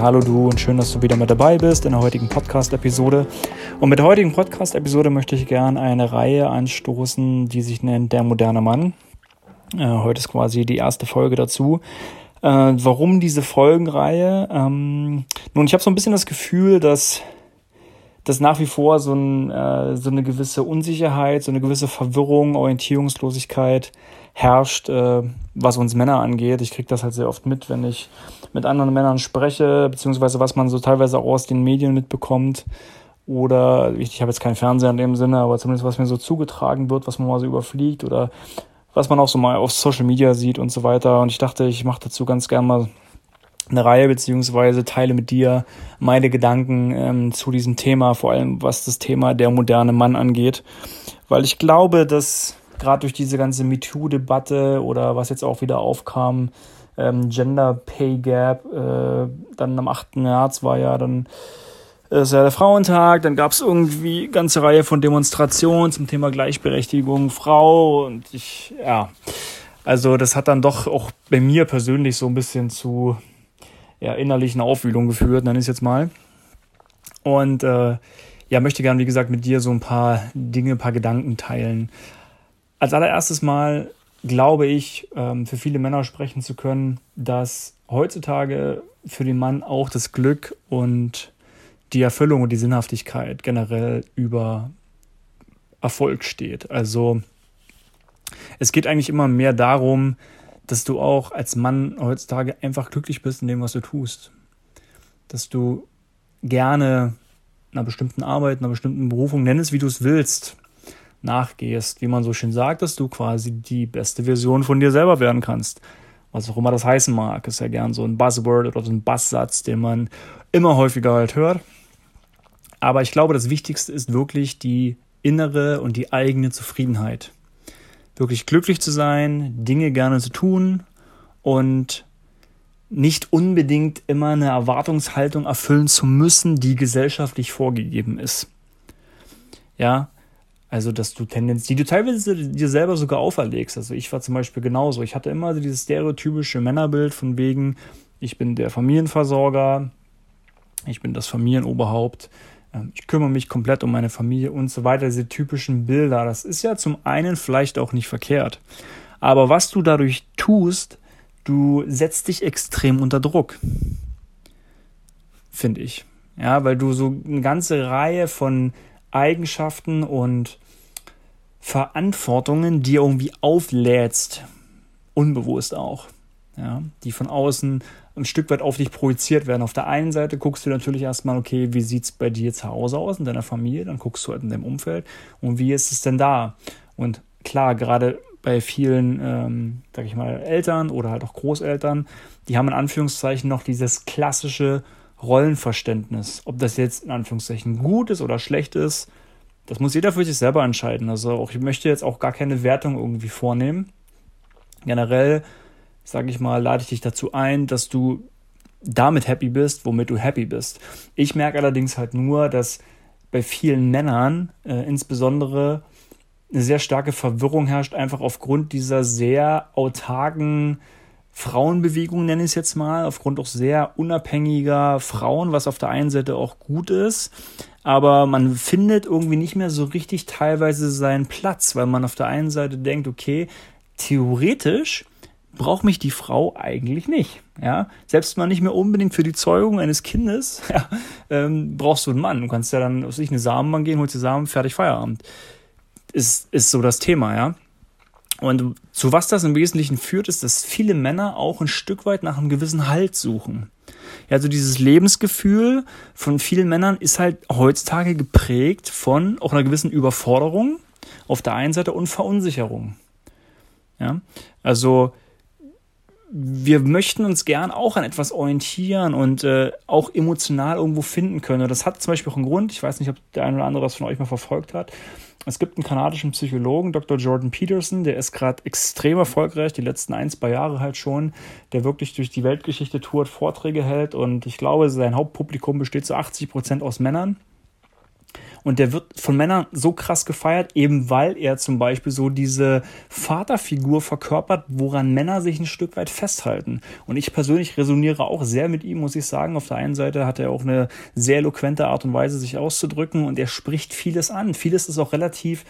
Hallo du und schön, dass du wieder mit dabei bist in der heutigen Podcast-Episode. Und mit der heutigen Podcast-Episode möchte ich gerne eine Reihe anstoßen, die sich nennt Der moderne Mann. Äh, heute ist quasi die erste Folge dazu. Äh, warum diese Folgenreihe? Ähm, nun, ich habe so ein bisschen das Gefühl, dass dass nach wie vor so, ein, äh, so eine gewisse Unsicherheit, so eine gewisse Verwirrung, Orientierungslosigkeit herrscht, äh, was uns Männer angeht. Ich kriege das halt sehr oft mit, wenn ich mit anderen Männern spreche, beziehungsweise was man so teilweise auch aus den Medien mitbekommt. Oder ich, ich habe jetzt keinen Fernseher in dem Sinne, aber zumindest was mir so zugetragen wird, was man mal so überfliegt oder was man auch so mal auf Social Media sieht und so weiter. Und ich dachte, ich mache dazu ganz gerne mal eine Reihe beziehungsweise teile mit dir meine Gedanken ähm, zu diesem Thema, vor allem was das Thema der moderne Mann angeht, weil ich glaube, dass gerade durch diese ganze MeToo-Debatte oder was jetzt auch wieder aufkam, ähm, Gender Pay Gap, äh, dann am 8. März war ja dann äh, ist ja der Frauentag, dann gab es irgendwie eine ganze Reihe von Demonstrationen zum Thema Gleichberechtigung Frau und ich, ja, also das hat dann doch auch bei mir persönlich so ein bisschen zu ja, innerlichen Aufwühlung geführt, nenne ich es jetzt mal. Und äh, ja, möchte gern, wie gesagt, mit dir so ein paar Dinge, ein paar Gedanken teilen. Als allererstes Mal glaube ich, ähm, für viele Männer sprechen zu können, dass heutzutage für den Mann auch das Glück und die Erfüllung und die Sinnhaftigkeit generell über Erfolg steht. Also es geht eigentlich immer mehr darum, dass du auch als Mann heutzutage einfach glücklich bist in dem, was du tust. Dass du gerne einer bestimmten Arbeit, einer bestimmten Berufung, nenn es wie du es willst, nachgehst, wie man so schön sagt, dass du quasi die beste Version von dir selber werden kannst. Was auch immer das heißen mag, ist ja gern so ein Buzzword oder so ein Basssatz, den man immer häufiger halt hört. Aber ich glaube, das Wichtigste ist wirklich die innere und die eigene Zufriedenheit. Wirklich glücklich zu sein, Dinge gerne zu tun und nicht unbedingt immer eine Erwartungshaltung erfüllen zu müssen, die gesellschaftlich vorgegeben ist. Ja, also, dass du Tendenz, die du teilweise dir selber sogar auferlegst. Also, ich war zum Beispiel genauso. Ich hatte immer dieses stereotypische Männerbild von wegen, ich bin der Familienversorger, ich bin das Familienoberhaupt, ähm, ich kümmere mich komplett um meine Familie und so weiter. Diese typischen Bilder. Das ist ja zum einen vielleicht auch nicht verkehrt. Aber was du dadurch tust, du setzt dich extrem unter Druck. Finde ich. Ja, weil du so eine ganze Reihe von Eigenschaften und Verantwortungen dir irgendwie auflädst, unbewusst auch, ja, die von außen ein Stück weit auf dich projiziert werden. Auf der einen Seite guckst du natürlich erstmal, okay, wie sieht es bei dir zu Hause aus, in deiner Familie, dann guckst du halt in deinem Umfeld und wie ist es denn da? Und klar, gerade bei vielen, ähm, sag ich mal, Eltern oder halt auch Großeltern, die haben in Anführungszeichen noch dieses klassische Rollenverständnis. Ob das jetzt in Anführungszeichen gut ist oder schlecht ist, das muss jeder für sich selber entscheiden. Also auch, ich möchte jetzt auch gar keine Wertung irgendwie vornehmen. Generell, sage ich mal, lade ich dich dazu ein, dass du damit happy bist, womit du happy bist. Ich merke allerdings halt nur, dass bei vielen Männern äh, insbesondere eine sehr starke Verwirrung herrscht, einfach aufgrund dieser sehr autarken Frauenbewegung, nenne ich es jetzt mal, aufgrund auch sehr unabhängiger Frauen, was auf der einen Seite auch gut ist, aber man findet irgendwie nicht mehr so richtig teilweise seinen Platz, weil man auf der einen Seite denkt, okay, theoretisch braucht mich die Frau eigentlich nicht. Ja, selbst mal nicht mehr unbedingt für die Zeugung eines Kindes, ja, ähm, brauchst du einen Mann. Du kannst ja dann aus sich eine Samenbank gehen, holst die Samen, fertig Feierabend. Ist, ist so das Thema, ja. Und zu was das im Wesentlichen führt, ist, dass viele Männer auch ein Stück weit nach einem gewissen Halt suchen. Ja, also dieses Lebensgefühl von vielen Männern ist halt heutzutage geprägt von auch einer gewissen Überforderung auf der einen Seite und Verunsicherung. Ja, also wir möchten uns gern auch an etwas orientieren und äh, auch emotional irgendwo finden können. Und das hat zum Beispiel auch einen Grund. Ich weiß nicht, ob der eine oder andere das von euch mal verfolgt hat. Es gibt einen kanadischen Psychologen, Dr. Jordan Peterson, der ist gerade extrem erfolgreich, die letzten ein, zwei Jahre halt schon, der wirklich durch die Weltgeschichte tourt, Vorträge hält und ich glaube, sein Hauptpublikum besteht zu 80 Prozent aus Männern. Und der wird von Männern so krass gefeiert, eben weil er zum Beispiel so diese Vaterfigur verkörpert, woran Männer sich ein Stück weit festhalten. Und ich persönlich resoniere auch sehr mit ihm, muss ich sagen. Auf der einen Seite hat er auch eine sehr eloquente Art und Weise, sich auszudrücken und er spricht vieles an. Vieles ist auch relativ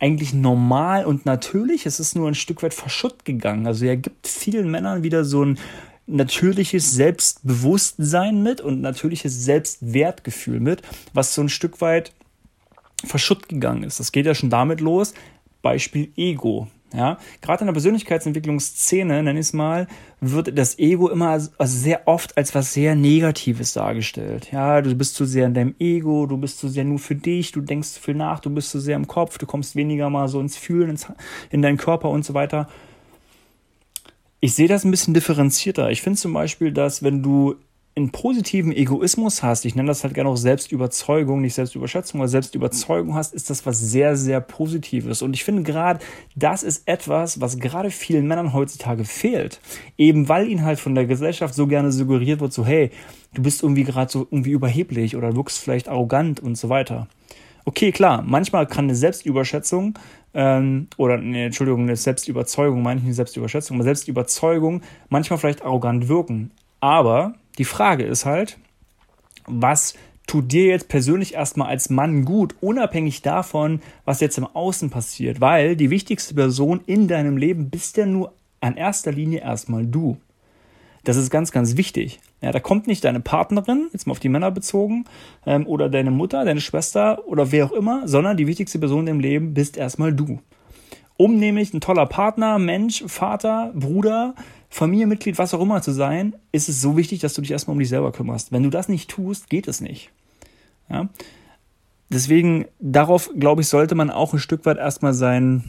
eigentlich normal und natürlich. Es ist nur ein Stück weit verschütt gegangen. Also er gibt vielen Männern wieder so ein natürliches Selbstbewusstsein mit und natürliches Selbstwertgefühl mit, was so ein Stück weit verschütt gegangen ist. Das geht ja schon damit los. Beispiel Ego. Ja, gerade in der Persönlichkeitsentwicklungsszene, nenne ich es mal, wird das Ego immer also sehr oft als was sehr Negatives dargestellt. Ja, du bist zu sehr in deinem Ego, du bist zu sehr nur für dich, du denkst zu viel nach, du bist zu sehr im Kopf, du kommst weniger mal so ins Fühlen, ins, in deinen Körper und so weiter. Ich sehe das ein bisschen differenzierter. Ich finde zum Beispiel, dass wenn du einen positiven Egoismus hast, ich nenne das halt gerne auch Selbstüberzeugung, nicht Selbstüberschätzung, aber Selbstüberzeugung hast, ist das was sehr, sehr Positives. Und ich finde gerade, das ist etwas, was gerade vielen Männern heutzutage fehlt. Eben weil ihnen halt von der Gesellschaft so gerne suggeriert wird, so, hey, du bist irgendwie gerade so irgendwie überheblich oder wirkst vielleicht arrogant und so weiter. Okay, klar, manchmal kann eine Selbstüberschätzung ähm, oder nee, Entschuldigung, eine Selbstüberzeugung, meine ich nicht Selbstüberschätzung, aber Selbstüberzeugung manchmal vielleicht arrogant wirken. Aber die Frage ist halt, was tut dir jetzt persönlich erstmal als Mann gut, unabhängig davon, was jetzt im Außen passiert? Weil die wichtigste Person in deinem Leben bist ja nur an erster Linie erstmal du. Das ist ganz, ganz wichtig. Ja, da kommt nicht deine Partnerin, jetzt mal auf die Männer bezogen, ähm, oder deine Mutter, deine Schwester oder wer auch immer, sondern die wichtigste Person im Leben bist erstmal du. Um nämlich ein toller Partner, Mensch, Vater, Bruder, Familienmitglied, was auch immer zu sein, ist es so wichtig, dass du dich erstmal um dich selber kümmerst. Wenn du das nicht tust, geht es nicht. Ja? Deswegen, darauf, glaube ich, sollte man auch ein Stück weit erstmal sein,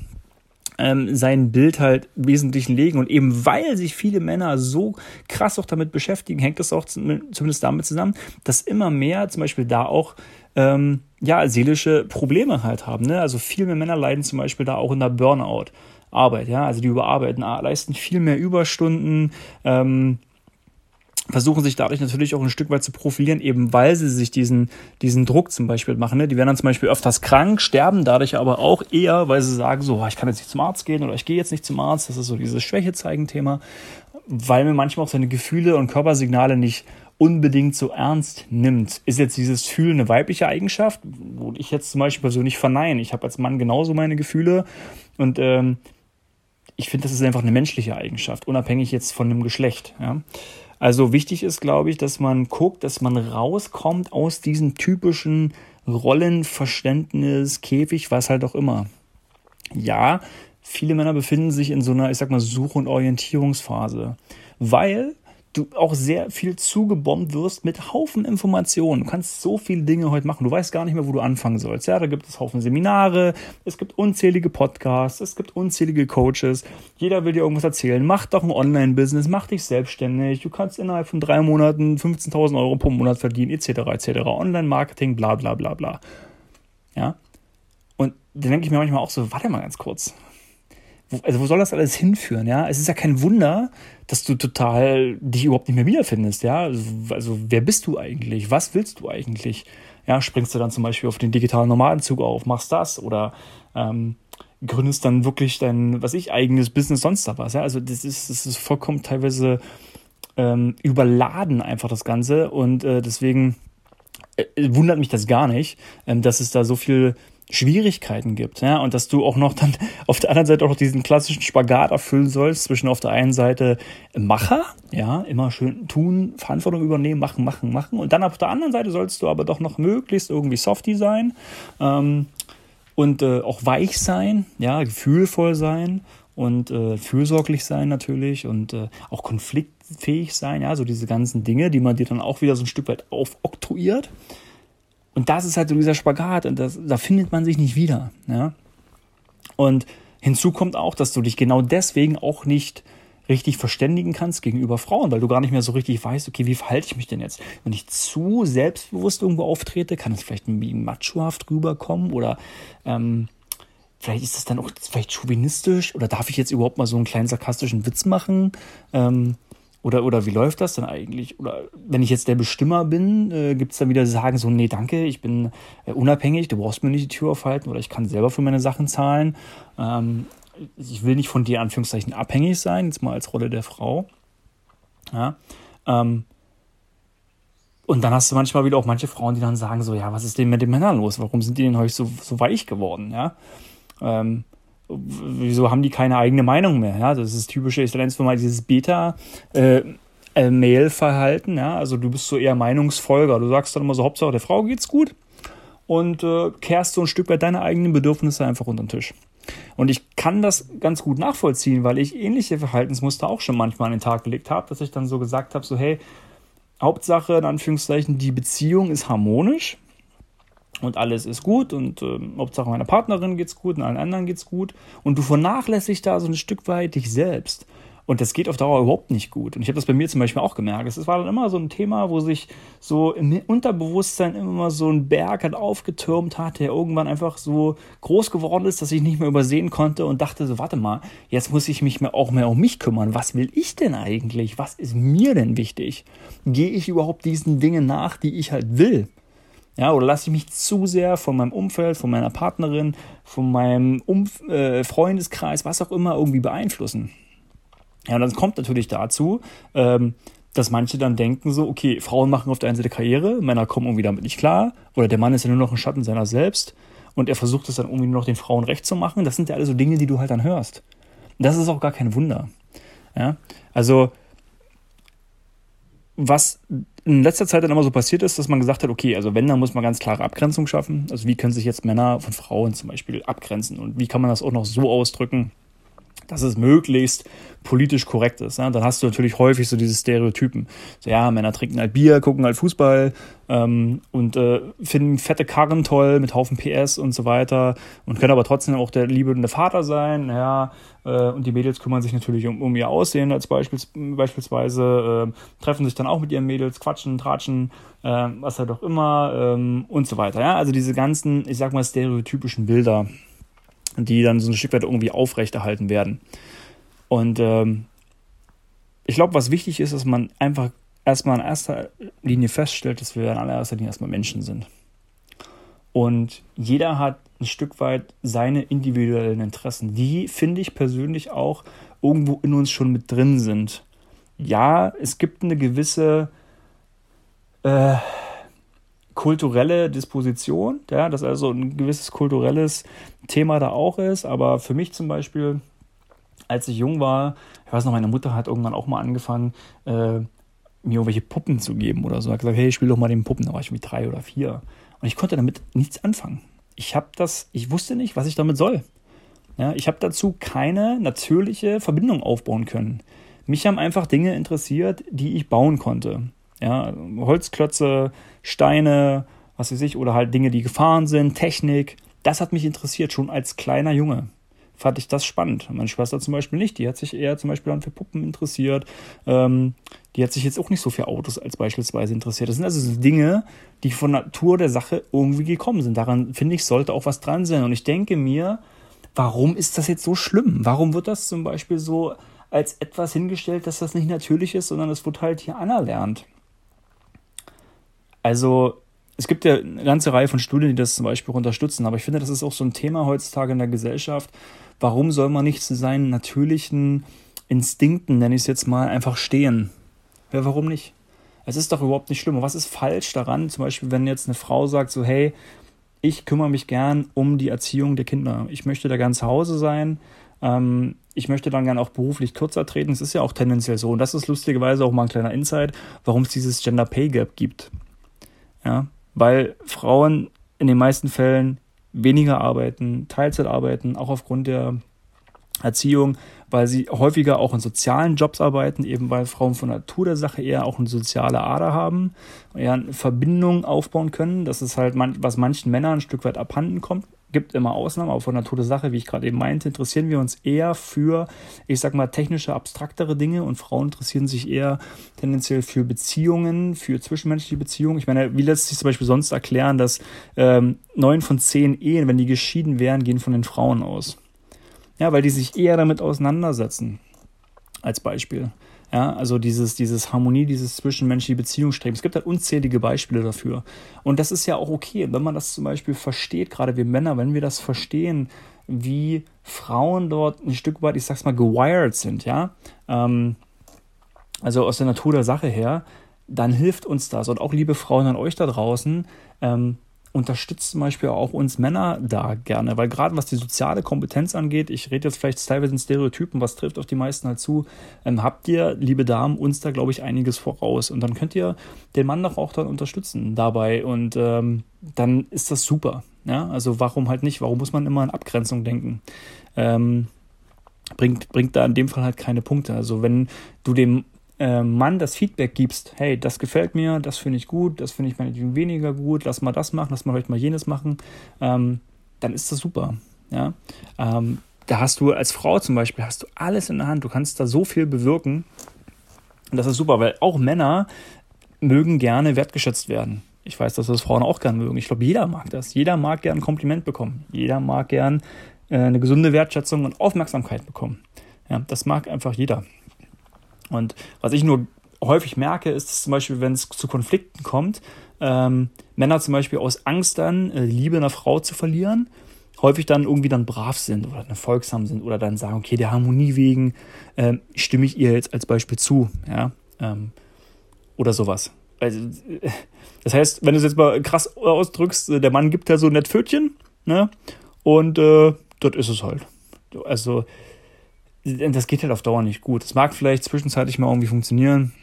ähm, sein Bild halt wesentlich legen. Und eben weil sich viele Männer so krass auch damit beschäftigen, hängt das auch zumindest damit zusammen, dass immer mehr zum Beispiel da auch ähm, ja, seelische Probleme halt haben. Ne? Also viel mehr Männer leiden zum Beispiel da auch in der Burnout. Arbeit, ja, also die überarbeiten, leisten viel mehr Überstunden, ähm, versuchen sich dadurch natürlich auch ein Stück weit zu profilieren, eben weil sie sich diesen, diesen Druck zum Beispiel machen. Ne? Die werden dann zum Beispiel öfters krank, sterben dadurch aber auch eher, weil sie sagen, so, ich kann jetzt nicht zum Arzt gehen oder ich gehe jetzt nicht zum Arzt. Das ist so dieses Schwäche-Zeigen-Thema, weil mir manchmal auch seine Gefühle und Körpersignale nicht unbedingt so ernst nimmt. Ist jetzt dieses Fühlen eine weibliche Eigenschaft, wo ich jetzt zum Beispiel persönlich verneine. Ich habe als Mann genauso meine Gefühle und ähm, ich finde, das ist einfach eine menschliche Eigenschaft, unabhängig jetzt von dem Geschlecht. Ja? Also wichtig ist, glaube ich, dass man guckt, dass man rauskommt aus diesem typischen Rollenverständnis, Käfig, was halt auch immer. Ja, viele Männer befinden sich in so einer, ich sag mal, Such- und Orientierungsphase, weil du auch sehr viel zugebombt wirst mit Haufen Informationen. Du kannst so viele Dinge heute machen. Du weißt gar nicht mehr, wo du anfangen sollst. Ja, da gibt es Haufen Seminare, es gibt unzählige Podcasts, es gibt unzählige Coaches. Jeder will dir irgendwas erzählen. Mach doch ein Online-Business, mach dich selbstständig. Du kannst innerhalb von drei Monaten 15.000 Euro pro Monat verdienen, etc., etc. Online-Marketing, bla, bla, bla, bla. Ja. Und dann denke ich mir manchmal auch so, warte mal ganz kurz also wo soll das alles hinführen, ja? Es ist ja kein Wunder, dass du total dich überhaupt nicht mehr wiederfindest, ja? Also, also wer bist du eigentlich? Was willst du eigentlich? Ja, springst du dann zum Beispiel auf den digitalen Nomadenzug auf, machst das oder ähm, gründest dann wirklich dein, was ich, eigenes Business, sonst da was, ja? Also das ist, das ist vollkommen teilweise ähm, überladen einfach das Ganze und äh, deswegen äh, wundert mich das gar nicht, ähm, dass es da so viel Schwierigkeiten gibt, ja, und dass du auch noch dann auf der anderen Seite auch noch diesen klassischen Spagat erfüllen sollst zwischen auf der einen Seite Macher, ja, immer schön tun, Verantwortung übernehmen, machen, machen, machen, und dann auf der anderen Seite sollst du aber doch noch möglichst irgendwie softy sein ähm, und äh, auch weich sein, ja, gefühlvoll sein und äh, fürsorglich sein natürlich und äh, auch konfliktfähig sein, ja, so diese ganzen Dinge, die man dir dann auch wieder so ein Stück weit aufoktroyiert. Und das ist halt so dieser Spagat und das, da findet man sich nicht wieder. Ja? Und hinzu kommt auch, dass du dich genau deswegen auch nicht richtig verständigen kannst gegenüber Frauen, weil du gar nicht mehr so richtig weißt, okay, wie verhalte ich mich denn jetzt? Wenn ich zu selbstbewusst irgendwo auftrete, kann es vielleicht irgendwie machohaft rüberkommen oder ähm, vielleicht ist das dann auch vielleicht chauvinistisch oder darf ich jetzt überhaupt mal so einen kleinen sarkastischen Witz machen? Ähm, Oder, oder wie läuft das dann eigentlich? Oder wenn ich jetzt der Bestimmer bin, äh, gibt es dann wieder Sagen so, nee, danke, ich bin äh, unabhängig, du brauchst mir nicht die Tür aufhalten oder ich kann selber für meine Sachen zahlen. Ähm, ich will nicht von dir, Anführungszeichen, abhängig sein, jetzt mal als Rolle der Frau. Ja. Ähm, und dann hast du manchmal wieder auch manche Frauen, die dann sagen so, ja, was ist denn mit den Männern los? Warum sind die denn heute so, so weich geworden? Ja. Ähm, wieso haben die keine eigene Meinung mehr? Ja, das ist typische, ich nenne es mal dieses Beta, äh, Mail-Verhalten, ja, also du bist so eher Meinungsfolger. Du sagst dann immer so, Hauptsache der Frau geht's gut und äh, kehrst so ein Stück weit deine eigenen Bedürfnisse einfach unter den Tisch. Und ich kann das ganz gut nachvollziehen, weil ich ähnliche Verhaltensmuster auch schon manchmal an den Tag gelegt habe, dass ich dann so gesagt habe, so hey, Hauptsache in Anführungszeichen, die Beziehung ist harmonisch und alles ist gut und äh, Hauptsache meiner Partnerin geht's gut und allen anderen geht's gut und du vernachlässigst da so ein Stück weit dich selbst. Und das geht auf Dauer überhaupt nicht gut. Und ich habe das bei mir zum Beispiel auch gemerkt. Es war dann immer so ein Thema, wo sich so im Unterbewusstsein immer so ein Berg hat aufgetürmt hat, der irgendwann einfach so groß geworden ist, dass ich nicht mehr übersehen konnte und dachte so, warte mal, jetzt muss ich mich mehr, auch mehr um mich kümmern. Was will ich denn eigentlich? Was ist mir denn wichtig? Gehe ich überhaupt diesen Dingen nach, die ich halt will? Ja, oder lasse ich mich zu sehr von meinem Umfeld, von meiner Partnerin, von meinem Umf äh, Freundeskreis, was auch immer, irgendwie beeinflussen? Ja, und dann kommt natürlich dazu, ähm, dass manche dann denken so, okay, Frauen machen auf der einen Seite Karriere, Männer kommen irgendwie damit nicht klar, oder der Mann ist ja nur noch ein Schatten seiner selbst und er versucht es dann irgendwie nur noch den Frauen recht zu machen. Das sind ja alle so Dinge, die du halt dann hörst. Und das ist auch gar kein Wunder. Ja, also was in letzter Zeit dann immer so passiert ist, dass man gesagt hat, okay, also wenn, dann muss man ganz klare Abgrenzung schaffen. Also wie können sich jetzt Männer von Frauen zum Beispiel abgrenzen und wie kann man das auch noch so ausdrücken, dass es möglichst politisch korrekt ist. Ne? Dann hast du natürlich häufig so diese Stereotypen. So, ja, Männer trinken halt Bier, gucken halt Fußball ähm, und äh, finden fette Karren toll mit Haufen PS und so weiter und können aber trotzdem auch der liebende Vater sein. Ja, äh, und die Mädels kümmern sich natürlich um, um ihr Aussehen als Beispiel, beispielsweise, äh, treffen sich dann auch mit ihren Mädels, quatschen, tratschen, äh, was halt auch immer ähm, und so weiter. Ja, also diese ganzen, ich sag mal, stereotypischen Bilder die dann so ein Stück weit irgendwie aufrechterhalten werden. Und ähm, ich glaube, was wichtig ist, dass man einfach erstmal in erster Linie feststellt, dass wir in allererster Linie erstmal Menschen sind. Und jeder hat ein Stück weit seine individuellen Interessen, die, finde ich persönlich, auch irgendwo in uns schon mit drin sind. Ja, es gibt eine gewisse äh, kulturelle Disposition, ja, dass also ein gewisses kulturelles Thema da auch ist. Aber für mich zum Beispiel, als ich jung war, ich weiß noch, meine Mutter hat irgendwann auch mal angefangen, äh, mir irgendwelche Puppen zu geben oder so. Hat gesagt, hey, spiel doch mal den Puppen. Da war ich mit drei oder vier. Und ich konnte damit nichts anfangen. Ich habe das, ich wusste nicht, was ich damit soll. Ja, ich habe dazu keine natürliche Verbindung aufbauen können. Mich haben einfach Dinge interessiert, die ich bauen konnte. Ja, Holzklötze, Steine, was weiß ich, oder halt Dinge, die gefahren sind, Technik. Das hat mich interessiert, schon als kleiner Junge. Fand ich das spannend. Meine Schwester zum Beispiel nicht. Die hat sich eher zum Beispiel dann für Puppen interessiert. Ähm, die hat sich jetzt auch nicht so für Autos als beispielsweise interessiert. Das sind also so Dinge, die von Natur der Sache irgendwie gekommen sind. Daran, finde ich, sollte auch was dran sein. Und ich denke mir, warum ist das jetzt so schlimm? Warum wird das zum Beispiel so als etwas hingestellt, dass das nicht natürlich ist, sondern es wird halt hier anerlernt? Also es gibt ja eine ganze Reihe von Studien, die das zum Beispiel unterstützen, aber ich finde, das ist auch so ein Thema heutzutage in der Gesellschaft. Warum soll man nicht zu seinen natürlichen Instinkten, nenne ich es jetzt mal, einfach stehen? Ja, warum nicht? Es ist doch überhaupt nicht schlimm. Und was ist falsch daran? Zum Beispiel, wenn jetzt eine Frau sagt, so, hey, ich kümmere mich gern um die Erziehung der Kinder. Ich möchte da gern zu Hause sein. Ähm, ich möchte dann gern auch beruflich kürzer treten. Es ist ja auch tendenziell so. Und das ist lustigerweise auch mal ein kleiner Insight, warum es dieses Gender Pay Gap gibt. Ja, weil Frauen in den meisten Fällen weniger arbeiten, Teilzeit arbeiten, auch aufgrund der Erziehung, weil sie häufiger auch in sozialen Jobs arbeiten, eben weil Frauen von Natur der Sache eher auch eine soziale Ader haben, eher eine Verbindung aufbauen können. Das ist halt, was manchen Männern ein Stück weit abhanden kommt gibt immer Ausnahmen, aber von Natur der Sache, wie ich gerade eben meinte, interessieren wir uns eher für, ich sag mal, technische, abstraktere Dinge und Frauen interessieren sich eher tendenziell für Beziehungen, für zwischenmenschliche Beziehungen. Ich meine, wie lässt sich zum Beispiel sonst erklären, dass ähm, neun von zehn Ehen, wenn die geschieden wären, gehen von den Frauen aus? Ja, weil die sich eher damit auseinandersetzen. Als Beispiel. Ja, also dieses, dieses Harmonie, dieses zwischenmenschliche Beziehungsstreben. Es gibt halt unzählige Beispiele dafür. Und das ist ja auch okay, wenn man das zum Beispiel versteht, gerade wir Männer, wenn wir das verstehen, wie Frauen dort ein Stück weit, ich sag's mal, gewired sind, ja. Ähm, also aus der Natur der Sache her, dann hilft uns das. Und auch liebe Frauen an euch da draußen, ähm, unterstützt zum Beispiel auch uns Männer da gerne, weil gerade was die soziale Kompetenz angeht, ich rede jetzt vielleicht teilweise in Stereotypen, was trifft auf die meisten halt zu, ähm, habt ihr, liebe Damen, uns da, glaube ich, einiges voraus. Und dann könnt ihr den Mann doch auch dann unterstützen dabei und ähm, dann ist das super. Ja, also warum halt nicht? Warum muss man immer an Abgrenzung denken? Ähm, bringt, bringt da in dem Fall halt keine Punkte. Also wenn du dem äh, Mann das Feedback gibst, hey, das gefällt mir, das finde ich gut, das finde ich meinetwegen weniger gut, lass mal das machen, lass mal vielleicht mal jenes machen, ähm, dann ist das super. Ja? Ähm, da hast du als Frau zum Beispiel, hast du alles in der Hand, du kannst da so viel bewirken. Und das ist super, weil auch Männer mögen gerne wertgeschätzt werden. Ich weiß, dass das Frauen auch gerne mögen. Ich glaube, jeder mag das. Jeder mag gern ein Kompliment bekommen. Jeder mag gern äh, eine gesunde Wertschätzung und Aufmerksamkeit bekommen. Ja, das mag einfach jeder. Und was ich nur häufig merke, ist dass zum Beispiel, wenn es zu Konflikten kommt, ähm, Männer zum Beispiel aus Angst dann, äh, Liebe einer Frau zu verlieren, häufig dann irgendwie dann brav sind oder dann folgsam sind oder dann sagen, okay, der Harmonie wegen ähm, stimme ich ihr jetzt als Beispiel zu, ja, ähm, oder sowas. Also, äh, das heißt, wenn du es jetzt mal krass ausdrückst, äh, der Mann gibt ja so nett Pfötchen, ne, und äh, dort ist es halt. Also, das geht halt auf Dauer nicht gut. Es mag vielleicht zwischenzeitlich mal irgendwie funktionieren,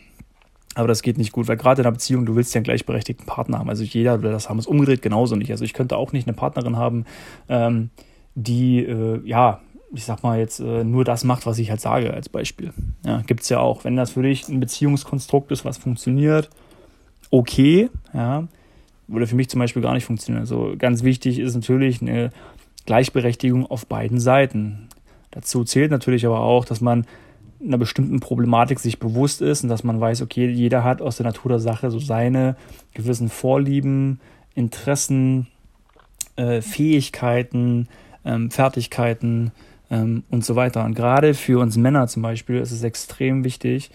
aber das geht nicht gut, weil gerade in einer Beziehung, du willst ja einen gleichberechtigten Partner haben. Also jeder will das haben. Es umgedreht genauso nicht. Also ich könnte auch nicht eine Partnerin haben, ähm, die, äh, ja, ich sag mal jetzt äh, nur das macht, was ich halt sage, als Beispiel. Ja, gibt es ja auch. Wenn das für dich ein Beziehungskonstrukt ist, was funktioniert, okay, ja, würde für mich zum Beispiel gar nicht funktionieren. Also ganz wichtig ist natürlich eine Gleichberechtigung auf beiden Seiten. Dazu zählt natürlich aber auch, dass man einer bestimmten Problematik sich bewusst ist und dass man weiß, okay, jeder hat aus der Natur der Sache so seine gewissen Vorlieben, Interessen, äh, Fähigkeiten, ähm, Fertigkeiten ähm, und so weiter. Und gerade für uns Männer zum Beispiel ist es extrem wichtig,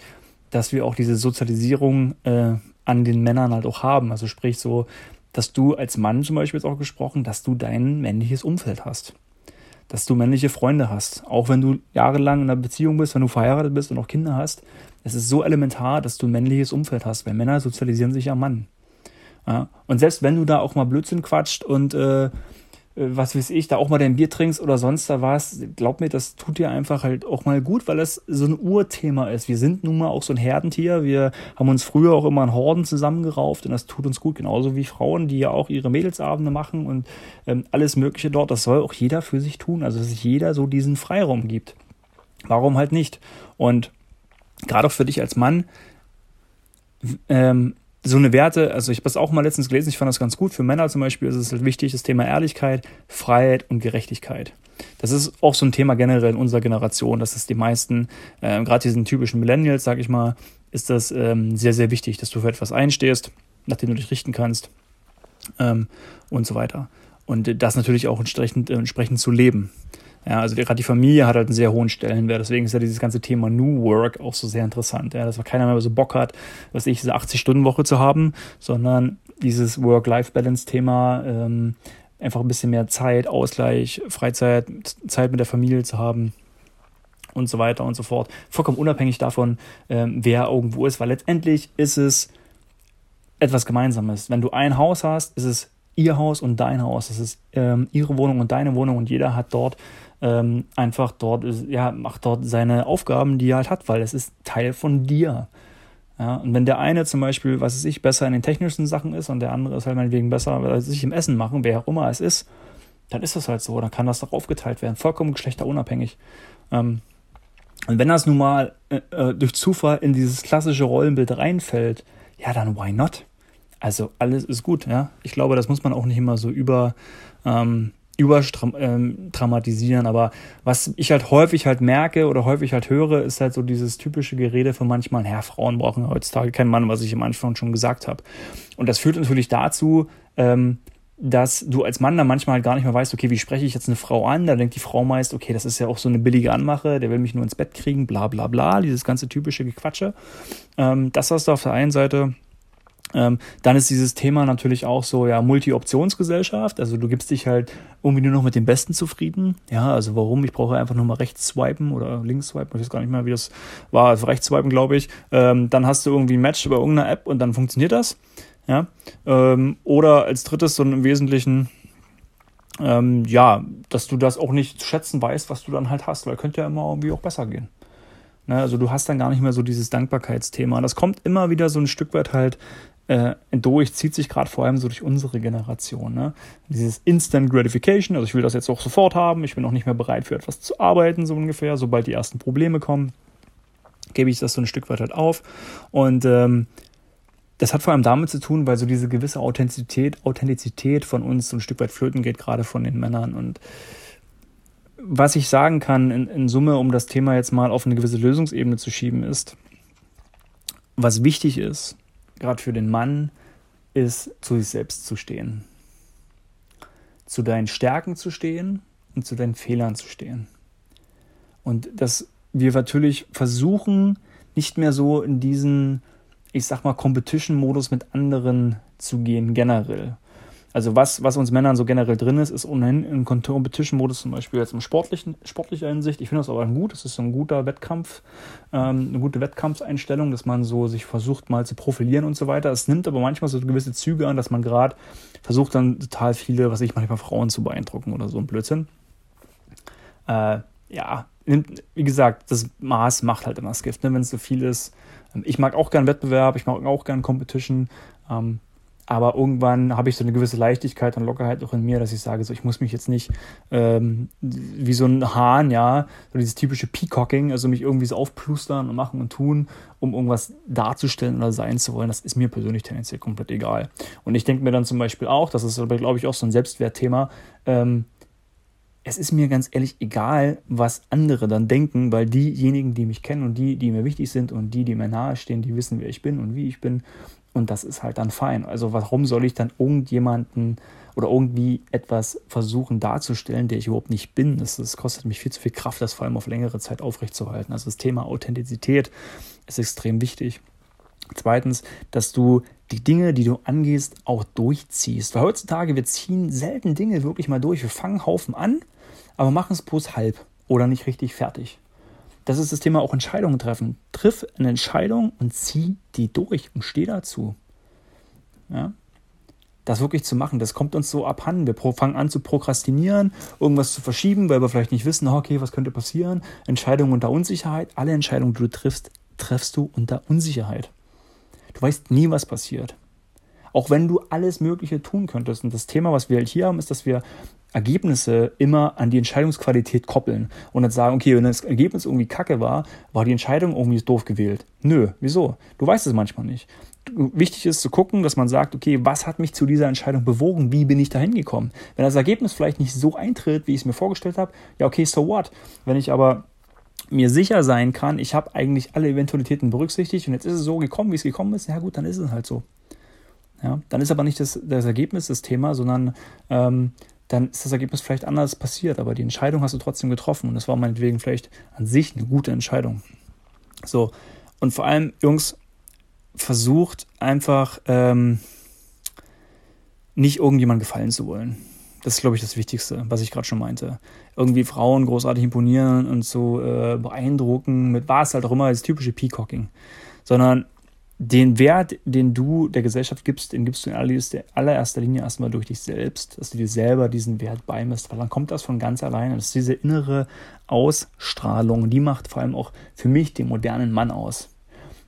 dass wir auch diese Sozialisierung äh, an den Männern halt auch haben. Also sprich so, dass du als Mann zum Beispiel jetzt auch gesprochen, dass du dein männliches Umfeld hast dass du männliche Freunde hast. Auch wenn du jahrelang in einer Beziehung bist, wenn du verheiratet bist und auch Kinder hast. Es ist so elementar, dass du ein männliches Umfeld hast, weil Männer sozialisieren sich am Mann. Ja? Und selbst wenn du da auch mal Blödsinn quatscht und äh, was weiß ich, da auch mal dein Bier trinkst oder sonst da was, glaub mir, das tut dir einfach halt auch mal gut, weil das so ein Urthema ist. Wir sind nun mal auch so ein Herdentier. Wir haben uns früher auch immer in Horden zusammengerauft und das tut uns gut, genauso wie Frauen, die ja auch ihre Mädelsabende machen und ähm, alles Mögliche dort. Das soll auch jeder für sich tun, also dass sich jeder so diesen Freiraum gibt. Warum halt nicht? Und gerade auch für dich als Mann, ähm, so eine Werte, also ich habe das auch mal letztens gelesen, ich fand das ganz gut. Für Männer zum Beispiel ist es halt wichtig, das Thema Ehrlichkeit, Freiheit und Gerechtigkeit. Das ist auch so ein Thema generell in unserer Generation, dass es die meisten, äh, gerade diesen typischen Millennials, sag ich mal, ist das ähm, sehr, sehr wichtig, dass du für etwas einstehst, nachdem du dich richten kannst ähm, und so weiter. Und das natürlich auch entsprechend, äh, entsprechend zu leben. Ja, also gerade die Familie hat halt einen sehr hohen Stellenwert. Deswegen ist ja dieses ganze Thema New Work auch so sehr interessant. Ja, dass keiner mehr so Bock hat, was ich, diese 80-Stunden-Woche zu haben, sondern dieses Work-Life-Balance-Thema, ähm, einfach ein bisschen mehr Zeit, Ausgleich, Freizeit, Zeit mit der Familie zu haben und so weiter und so fort. Vollkommen unabhängig davon, ähm, wer irgendwo ist, weil letztendlich ist es etwas Gemeinsames. Wenn du ein Haus hast, ist es ihr Haus und dein Haus. Es ist ähm, ihre Wohnung und deine Wohnung und jeder hat dort ähm, einfach dort, ja, macht dort seine Aufgaben, die er halt hat, weil es ist Teil von dir. Ja, und wenn der eine zum Beispiel, was weiß ich, besser in den technischen Sachen ist und der andere ist halt meinetwegen besser, weil sich im Essen machen, wer auch immer es ist, dann ist das halt so. Dann kann das doch aufgeteilt werden, vollkommen geschlechterunabhängig. Ähm, und wenn das nun mal äh, äh durch Zufall in dieses klassische Rollenbild reinfällt, ja, dann why not? Also alles ist gut, ja. Ich glaube, das muss man auch nicht immer so über, ähm, überdramatisieren. Ähm, aber was ich halt häufig halt merke oder häufig halt höre, ist halt so dieses typische Gerede von manchmal, Herr, Frauen brauchen heutzutage keinen Mann, was ich am Anfang schon gesagt habe. Und das führt natürlich dazu, ähm, dass du als Mann dann manchmal halt gar nicht mehr weißt, okay, wie spreche ich jetzt eine Frau an? Da denkt die Frau meist, okay, das ist ja auch so eine billige Anmache, der will mich nur ins Bett kriegen, bla bla bla, dieses ganze typische Gequatsche. Ähm, das hast du auf der einen Seite. Ähm, dann ist dieses Thema natürlich auch so, ja, Multi-Optionsgesellschaft. Also du gibst dich halt irgendwie nur noch mit dem Besten zufrieden. Ja, also warum? Ich brauche einfach nur mal rechts swipen oder links swipen. Ich weiß gar nicht mehr, wie das war. Also rechts swipen, glaube ich. Ähm, dann hast du irgendwie ein Match über irgendeine App und dann funktioniert das. Ja. Ähm, oder als drittes so im Wesentlichen, ähm, ja, dass du das auch nicht zu schätzen weißt, was du dann halt hast, weil könnte ja immer irgendwie auch besser gehen. Ne, also du hast dann gar nicht mehr so dieses Dankbarkeitsthema. Das kommt immer wieder so ein Stück weit halt äh, durch, zieht sich gerade vor allem so durch unsere Generation. Ne? Dieses Instant Gratification, also ich will das jetzt auch sofort haben, ich bin auch nicht mehr bereit für etwas zu arbeiten, so ungefähr. Sobald die ersten Probleme kommen, gebe ich das so ein Stück weit halt auf. Und ähm, das hat vor allem damit zu tun, weil so diese gewisse Authentizität, Authentizität von uns so ein Stück weit flöten geht, gerade von den Männern. Und was ich sagen kann in, in Summe, um das Thema jetzt mal auf eine gewisse Lösungsebene zu schieben, ist, was wichtig ist, gerade für den Mann, ist zu sich selbst zu stehen. Zu deinen Stärken zu stehen und zu deinen Fehlern zu stehen. Und dass wir natürlich versuchen, nicht mehr so in diesen ich sag mal, Competition-Modus mit anderen zu gehen, generell. Also was, was uns Männern so generell drin ist, ist ohnehin im Competition-Modus zum Beispiel jetzt im sportlichen, sportlicher Hinsicht. Ich finde das aber gut. Es ist so ein guter Wettkampf, ähm, eine gute Wettkampfseinstellung, dass man so sich versucht mal zu profilieren und so weiter. Es nimmt aber manchmal so gewisse Züge an, dass man gerade versucht dann total viele, was ich manchmal Frauen zu beeindrucken oder so ein Blödsinn. Äh, ja, wie gesagt, das Maß macht halt immer das Gift, ne? wenn es so viel ist ähm, ich mag auch gern Wettbewerb, ich mag auch gern Competition, ähm, aber irgendwann habe ich so eine gewisse Leichtigkeit und Lockerheit auch in mir, dass ich sage, so ich muss mich jetzt nicht ähm, wie so ein Hahn, ja, so dieses typische Peacocking, also mich irgendwie so aufplustern und machen und tun, um irgendwas darzustellen oder sein zu wollen. Das ist mir persönlich tendenziell komplett egal. Und ich denke mir dann zum Beispiel auch, das ist aber, glaube ich, auch so ein Selbstwertthema, ähm, es ist mir ganz ehrlich egal, was andere dann denken, weil diejenigen, die mich kennen und die, die mir wichtig sind und die, die mir nahestehen, die wissen, wer ich bin und wie ich bin. Und das ist halt dann fein. Also warum soll ich dann irgendjemanden oder irgendwie etwas versuchen darzustellen, der ich überhaupt nicht bin? Das, das kostet mich viel zu viel Kraft, das vor allem auf längere Zeit aufrechtzuerhalten. Also das Thema Authentizität ist extrem wichtig. Zweitens, dass du die Dinge, die du angehst, auch durchziehst. Weil heutzutage, wir ziehen selten Dinge wirklich mal durch. Wir fangen Haufen an aber machen es bloß halb oder nicht richtig fertig. Das ist das Thema auch Entscheidungen treffen. Triff eine Entscheidung und zieh die durch und steh dazu. Ja? Das wirklich zu machen, das kommt uns so abhanden. Wir fangen an zu prokrastinieren, irgendwas zu verschieben, weil wir vielleicht nicht wissen, okay, was könnte passieren. Entscheidungen unter Unsicherheit. Alle Entscheidungen, die du triffst, treffst du unter Unsicherheit. Du weißt nie, was passiert. Auch wenn du alles Mögliche tun könntest. Und das Thema, was wir halt hier haben, ist, dass wir Ergebnisse immer an die Entscheidungsqualität koppeln und dann sagen, okay, wenn das Ergebnis irgendwie kacke war, war die Entscheidung irgendwie doof gewählt. Nö, wieso? Du weißt es manchmal nicht. Wichtig ist zu gucken, dass man sagt, okay, was hat mich zu dieser Entscheidung bewogen? Wie bin ich da hingekommen? Wenn das Ergebnis vielleicht nicht so eintritt, wie ich es mir vorgestellt habe, ja, okay, so what? Wenn ich aber mir sicher sein kann, ich habe eigentlich alle Eventualitäten berücksichtigt und jetzt ist es so gekommen, wie es gekommen ist, ja gut, dann ist es halt so. Ja, dann ist aber nicht das, das Ergebnis das Thema, sondern ähm, dann ist das Ergebnis vielleicht anders passiert, aber die Entscheidung hast du trotzdem getroffen und das war meinetwegen vielleicht an sich eine gute Entscheidung. So, und vor allem, Jungs, versucht einfach ähm, nicht irgendjemand gefallen zu wollen. Das ist, glaube ich, das Wichtigste, was ich gerade schon meinte. Irgendwie Frauen großartig imponieren und so äh, beeindrucken, mit was halt auch immer, das typische Peacocking. Sondern den Wert, den du der Gesellschaft gibst, den gibst du in allererster Linie erstmal durch dich selbst, dass du dir selber diesen Wert beimisst, weil dann kommt das von ganz alleine. Das ist diese innere Ausstrahlung, die macht vor allem auch für mich den modernen Mann aus.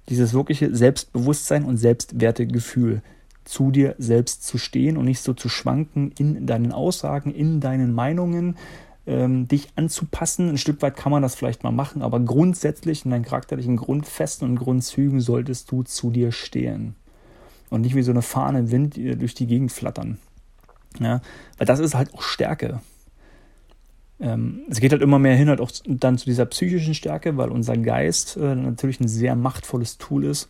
Dieses wirkliche Selbstbewusstsein und Selbstwertegefühl, zu dir selbst zu stehen und nicht so zu schwanken in deinen Aussagen, in deinen Meinungen, ähm, dich anzupassen. Ein Stück weit kann man das vielleicht mal machen, aber grundsätzlich in deinen charakterlichen Grundfesten und Grundzügen solltest du zu dir stehen. Und nicht wie so eine Fahne im Wind durch die Gegend flattern. Ja, weil das ist halt auch Stärke. Ähm, es geht halt immer mehr hin, halt auch dann zu dieser psychischen Stärke, weil unser Geist äh, natürlich ein sehr machtvolles Tool ist.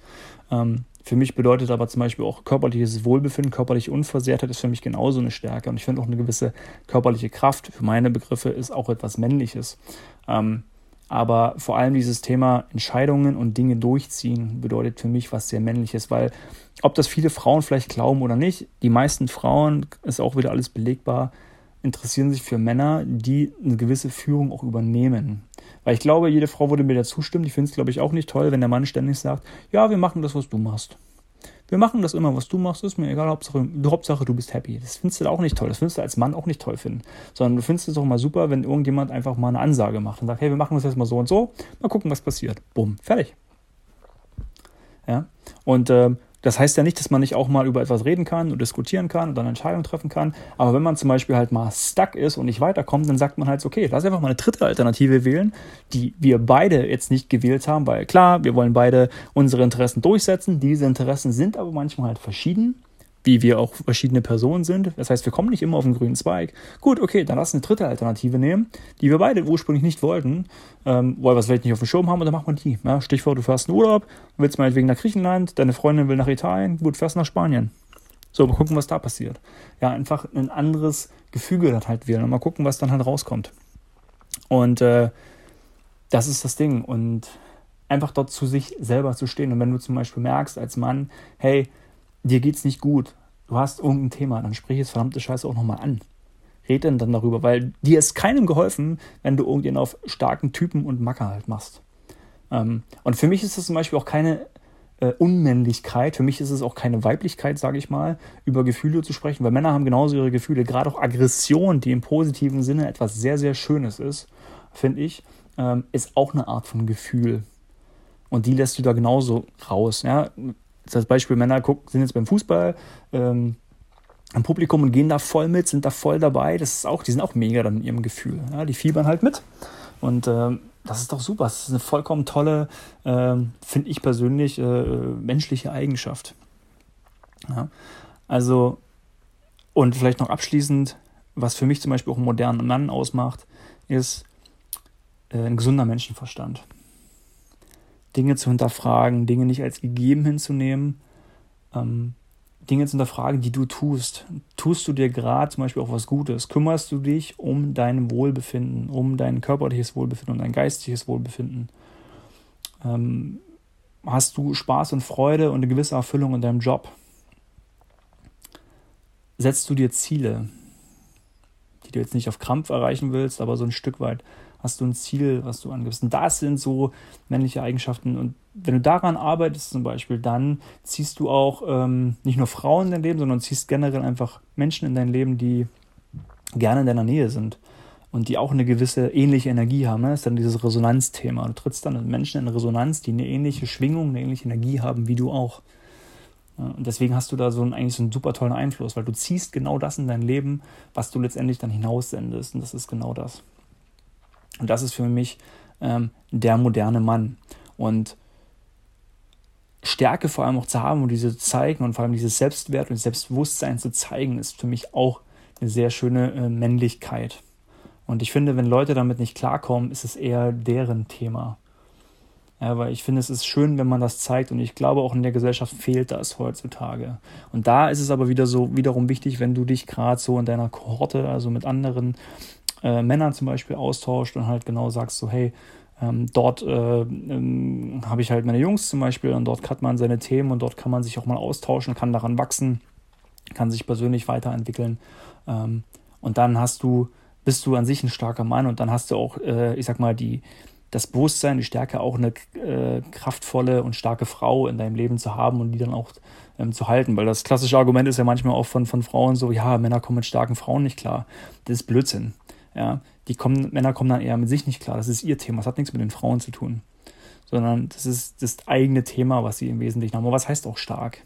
Ähm, Für mich bedeutet aber zum Beispiel auch körperliches Wohlbefinden, körperliche Unversehrtheit ist für mich genauso eine Stärke. Und ich finde auch eine gewisse körperliche Kraft, für meine Begriffe, ist auch etwas Männliches. Ähm, aber vor allem dieses Thema Entscheidungen und Dinge durchziehen bedeutet für mich was sehr Männliches, weil ob das viele Frauen vielleicht glauben oder nicht, die meisten Frauen, ist auch wieder alles belegbar, interessieren sich für Männer, die eine gewisse Führung auch übernehmen. Weil ich glaube, jede Frau würde mir da zustimmen. Ich finde es, glaube ich, auch nicht toll, wenn der Mann ständig sagt, ja, wir machen das, was du machst. Wir machen das immer, was du machst, ist mir egal, Hauptsache, Hauptsache du bist happy. Das findest du auch nicht toll. Das findest du als Mann auch nicht toll finden. Sondern du findest es auch mal super, wenn irgendjemand einfach mal eine Ansage macht und sagt, hey, wir machen das jetzt mal so und so, mal gucken, was passiert. Bumm, fertig. Ja. Und ähm, das heißt ja nicht, dass man nicht auch mal über etwas reden kann und diskutieren kann und dann Entscheidungen treffen kann. Aber wenn man zum Beispiel halt mal stuck ist und nicht weiterkommt, dann sagt man halt, okay, lass einfach mal eine dritte Alternative wählen, die wir beide jetzt nicht gewählt haben, weil klar, wir wollen beide unsere Interessen durchsetzen. Diese Interessen sind aber manchmal halt verschieden wie wir auch verschiedene Personen sind. Das heißt, wir kommen nicht immer auf den grünen Zweig. Gut, okay, dann lass eine dritte Alternative nehmen, die wir beide ursprünglich nicht wollten, ähm, weil wir es vielleicht nicht auf dem Schirm haben und dann machen wir die. Ja, Stichwort, du fährst in Urlaub, willst meinetwegen nach Griechenland, deine Freundin will nach Italien, gut, fährst nach Spanien. So, mal gucken, was da passiert. Ja, einfach ein anderes Gefüge dann halt wählen und mal gucken, was dann halt rauskommt. Und äh, das ist das Ding. Und einfach dort zu sich selber zu stehen. Und wenn du zum Beispiel merkst als Mann, hey, dir geht's nicht gut, du hast irgendein Thema, dann sprich es verdammte Scheiße auch nochmal an. Red dann, dann darüber, weil dir ist keinem geholfen, wenn du irgendjemanden auf starken Typen und Macker halt machst. Ähm, und für mich ist das zum Beispiel auch keine äh, Unmännlichkeit, für mich ist es auch keine Weiblichkeit, sage ich mal, über Gefühle zu sprechen, weil Männer haben genauso ihre Gefühle, gerade auch Aggression, die im positiven Sinne etwas sehr, sehr Schönes ist, finde ich, ähm, ist auch eine Art von Gefühl. Und die lässt du da genauso raus. Ja? Das Beispiel Männer gucken, sind jetzt beim Fußball ähm, am Publikum und gehen da voll mit, sind da voll dabei. Das ist auch, die sind auch mega dann in ihrem Gefühl. Ja, die fiebern halt mit. Und ähm, das ist doch super. Das ist eine vollkommen tolle, ähm, finde ich persönlich, äh, menschliche Eigenschaft. Ja, also, und vielleicht noch abschließend, was für mich zum Beispiel auch einen modernen Mann ausmacht, ist äh, ein gesunder Menschenverstand. Dinge zu hinterfragen, Dinge nicht als gegeben hinzunehmen, ähm, Dinge zu hinterfragen, die du tust. Tust du dir gerade zum Beispiel auch was Gutes? Kümmerst du dich um dein Wohlbefinden, um dein körperliches Wohlbefinden, um dein geistiges Wohlbefinden? Ähm, hast du Spaß und Freude und eine gewisse Erfüllung in deinem Job? Setzt du dir Ziele, die du jetzt nicht auf Krampf erreichen willst, aber so ein Stück weit hast du ein Ziel, was du angibst. Und das sind so männliche Eigenschaften. Und wenn du daran arbeitest zum Beispiel, dann ziehst du auch ähm, nicht nur Frauen in dein Leben, sondern ziehst generell einfach Menschen in dein Leben, die gerne in deiner Nähe sind und die auch eine gewisse ähnliche Energie haben. Ne? Das ist dann dieses Resonanzthema. Du trittst dann mit Menschen in Resonanz, die eine ähnliche Schwingung, eine ähnliche Energie haben wie du auch. Und deswegen hast du da so einen, eigentlich so einen super tollen Einfluss, weil du ziehst genau das in dein Leben, was du letztendlich dann hinaussendest. Und das ist genau das. Und das ist für mich ähm, der moderne Mann. Und Stärke vor allem auch zu haben und diese zu zeigen und vor allem dieses Selbstwert und Selbstbewusstsein zu zeigen, ist für mich auch eine sehr schöne äh, Männlichkeit. Und ich finde, wenn Leute damit nicht klarkommen, ist es eher deren Thema. Weil ich finde, es ist schön, wenn man das zeigt und ich glaube auch in der Gesellschaft fehlt das heutzutage. Und da ist es aber wieder so wiederum wichtig, wenn du dich gerade so in deiner Kohorte, also mit anderen äh, Männern zum Beispiel austauscht und halt genau sagst so, hey, ähm, dort äh, ähm, habe ich halt meine Jungs zum Beispiel und dort hat man seine Themen und dort kann man sich auch mal austauschen, kann daran wachsen, kann sich persönlich weiterentwickeln. Ähm, und dann hast du, bist du an sich ein starker Mann und dann hast du auch, äh, ich sag mal, die, das Bewusstsein, die Stärke, auch eine äh, kraftvolle und starke Frau in deinem Leben zu haben und die dann auch ähm, zu halten. Weil das klassische Argument ist ja manchmal auch von, von Frauen so, ja, Männer kommen mit starken Frauen nicht klar. Das ist Blödsinn. Ja, die kommen, Männer kommen dann eher mit sich nicht klar. Das ist ihr Thema. Das hat nichts mit den Frauen zu tun. Sondern das ist das eigene Thema, was sie im Wesentlichen haben. Aber was heißt auch stark?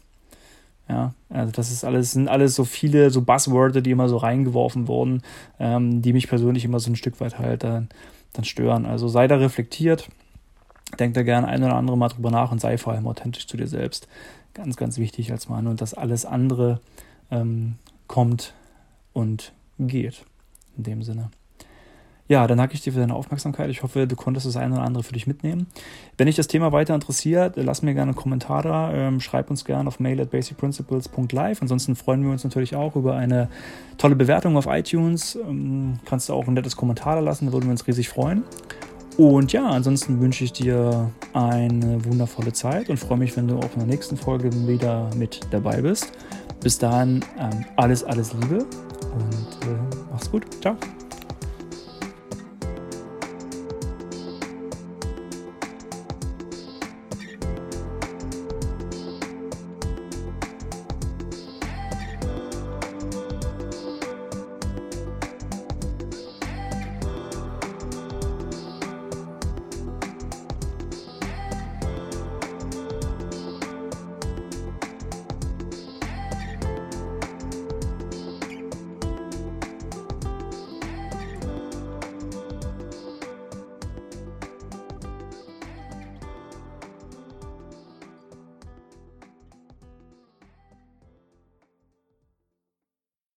Ja, also das ist alles, sind alles so viele so Buzzwörter, die immer so reingeworfen wurden, ähm, die mich persönlich immer so ein Stück weit halt dann, dann stören. Also sei da reflektiert, denk da gerne ein oder andere Mal drüber nach und sei vor allem authentisch zu dir selbst. Ganz, ganz wichtig als Mann. Und dass alles andere ähm, kommt und geht. In dem Sinne. Ja, dann danke ich dir für deine Aufmerksamkeit. Ich hoffe, du konntest das eine oder andere für dich mitnehmen. Wenn dich das Thema weiter interessiert, lass mir gerne einen Kommentar da. Ähm, schreib uns gerne auf mail at basicprinciples.live. Ansonsten freuen wir uns natürlich auch über eine tolle Bewertung auf iTunes. Ähm, kannst du auch ein nettes Kommentar da lassen, da würden wir uns riesig freuen. Und ja, ansonsten wünsche ich dir eine wundervolle Zeit und freue mich, wenn du auch in der nächsten Folge wieder mit dabei bist. Bis dahin, ähm, alles, alles Liebe und äh, mach's gut. Ciao.